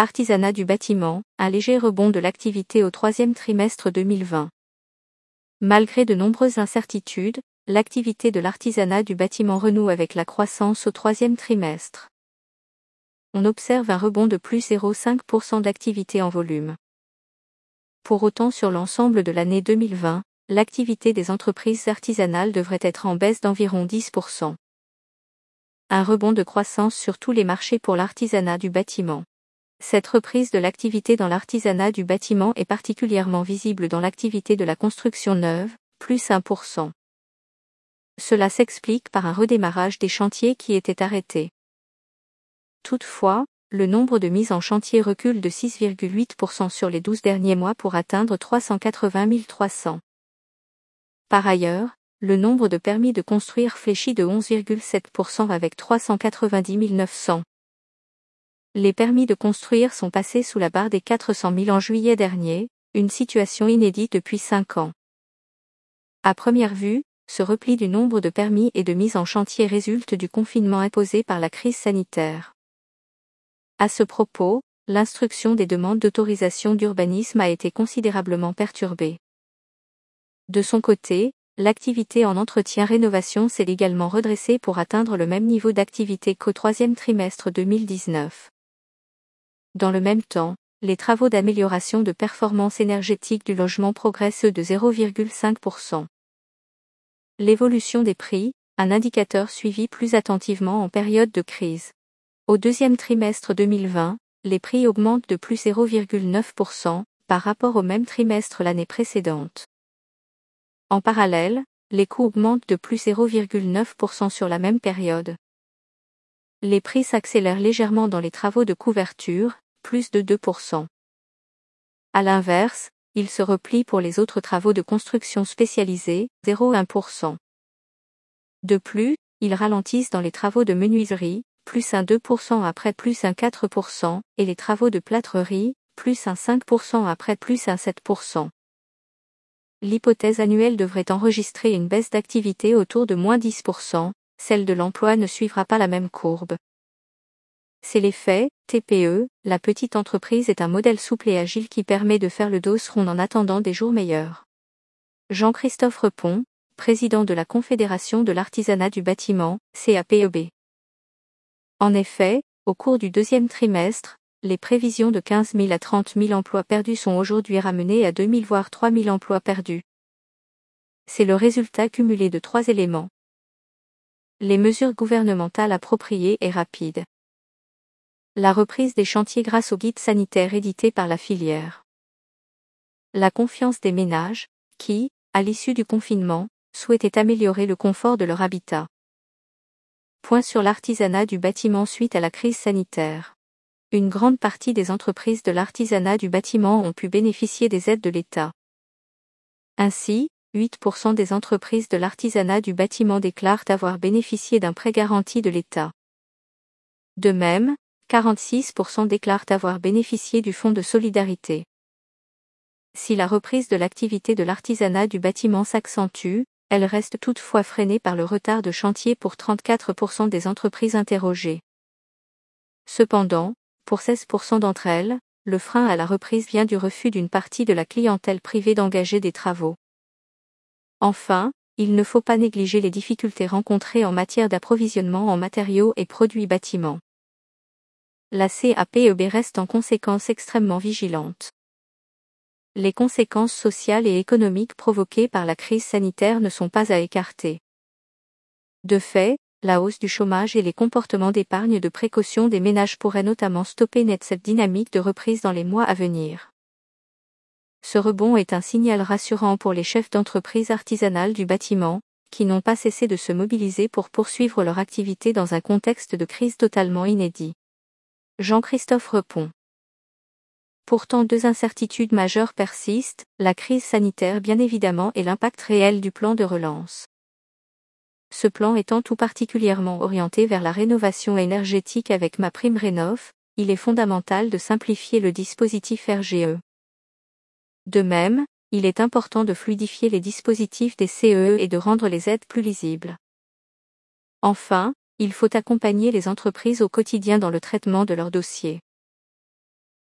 artisanat du bâtiment, un léger rebond de l'activité au troisième trimestre 2020. Malgré de nombreuses incertitudes, l'activité de l'artisanat du bâtiment renoue avec la croissance au troisième trimestre. On observe un rebond de plus 0,5% d'activité en volume. Pour autant sur l'ensemble de l'année 2020, l'activité des entreprises artisanales devrait être en baisse d'environ 10%. Un rebond de croissance sur tous les marchés pour l'artisanat du bâtiment. Cette reprise de l'activité dans l'artisanat du bâtiment est particulièrement visible dans l'activité de la construction neuve, plus 1%. Cela s'explique par un redémarrage des chantiers qui étaient arrêtés. Toutefois, le nombre de mises en chantier recule de 6,8% sur les 12 derniers mois pour atteindre 380 300. Par ailleurs, le nombre de permis de construire fléchit de 11,7% avec 390 900. Les permis de construire sont passés sous la barre des 400 000 en juillet dernier, une situation inédite depuis 5 ans. À première vue, ce repli du nombre de permis et de mise en chantier résulte du confinement imposé par la crise sanitaire. À ce propos, l'instruction des demandes d'autorisation d'urbanisme a été considérablement perturbée. De son côté, l'activité en entretien-rénovation s'est également redressée pour atteindre le même niveau d'activité qu'au troisième trimestre 2019. Dans le même temps, les travaux d'amélioration de performance énergétique du logement progressent de 0,5%. L'évolution des prix, un indicateur suivi plus attentivement en période de crise. Au deuxième trimestre 2020, les prix augmentent de plus 0,9% par rapport au même trimestre l'année précédente. En parallèle, les coûts augmentent de plus 0,9% sur la même période. Les prix s'accélèrent légèrement dans les travaux de couverture, plus de 2%. À l'inverse, il se replie pour les autres travaux de construction spécialisés, 0,1%. De plus, ils ralentissent dans les travaux de menuiserie, plus un 2% après plus un 4%, et les travaux de plâtrerie, plus un 5% après plus un 7%. L'hypothèse annuelle devrait enregistrer une baisse d'activité autour de moins 10%, celle de l'emploi ne suivra pas la même courbe. C'est l'effet, TPE, la petite entreprise est un modèle souple et agile qui permet de faire le dos rond en attendant des jours meilleurs. Jean-Christophe Repon, président de la Confédération de l'artisanat du bâtiment, CAPEB. En effet, au cours du deuxième trimestre, les prévisions de 15 000 à 30 000 emplois perdus sont aujourd'hui ramenées à 2 000 voire 3 000 emplois perdus. C'est le résultat cumulé de trois éléments. Les mesures gouvernementales appropriées et rapides la reprise des chantiers grâce au guide sanitaire édité par la filière. La confiance des ménages, qui, à l'issue du confinement, souhaitaient améliorer le confort de leur habitat. Point sur l'artisanat du bâtiment suite à la crise sanitaire. Une grande partie des entreprises de l'artisanat du bâtiment ont pu bénéficier des aides de l'État. Ainsi, 8% des entreprises de l'artisanat du bâtiment déclarent avoir bénéficié d'un prêt garanti de l'État. De même, 46% déclarent avoir bénéficié du Fonds de solidarité. Si la reprise de l'activité de l'artisanat du bâtiment s'accentue, elle reste toutefois freinée par le retard de chantier pour 34% des entreprises interrogées. Cependant, pour 16% d'entre elles, le frein à la reprise vient du refus d'une partie de la clientèle privée d'engager des travaux. Enfin, il ne faut pas négliger les difficultés rencontrées en matière d'approvisionnement en matériaux et produits bâtiments la CAPEB reste en conséquence extrêmement vigilante. Les conséquences sociales et économiques provoquées par la crise sanitaire ne sont pas à écarter. De fait, la hausse du chômage et les comportements d'épargne de précaution des ménages pourraient notamment stopper net cette dynamique de reprise dans les mois à venir. Ce rebond est un signal rassurant pour les chefs d'entreprise artisanales du bâtiment, qui n'ont pas cessé de se mobiliser pour poursuivre leur activité dans un contexte de crise totalement inédit. Jean-Christophe Repon. Pourtant deux incertitudes majeures persistent, la crise sanitaire bien évidemment et l'impact réel du plan de relance. Ce plan étant tout particulièrement orienté vers la rénovation énergétique avec ma prime Rénov, il est fondamental de simplifier le dispositif RGE. De même, il est important de fluidifier les dispositifs des CE et de rendre les aides plus lisibles. Enfin, il faut accompagner les entreprises au quotidien dans le traitement de leurs dossiers.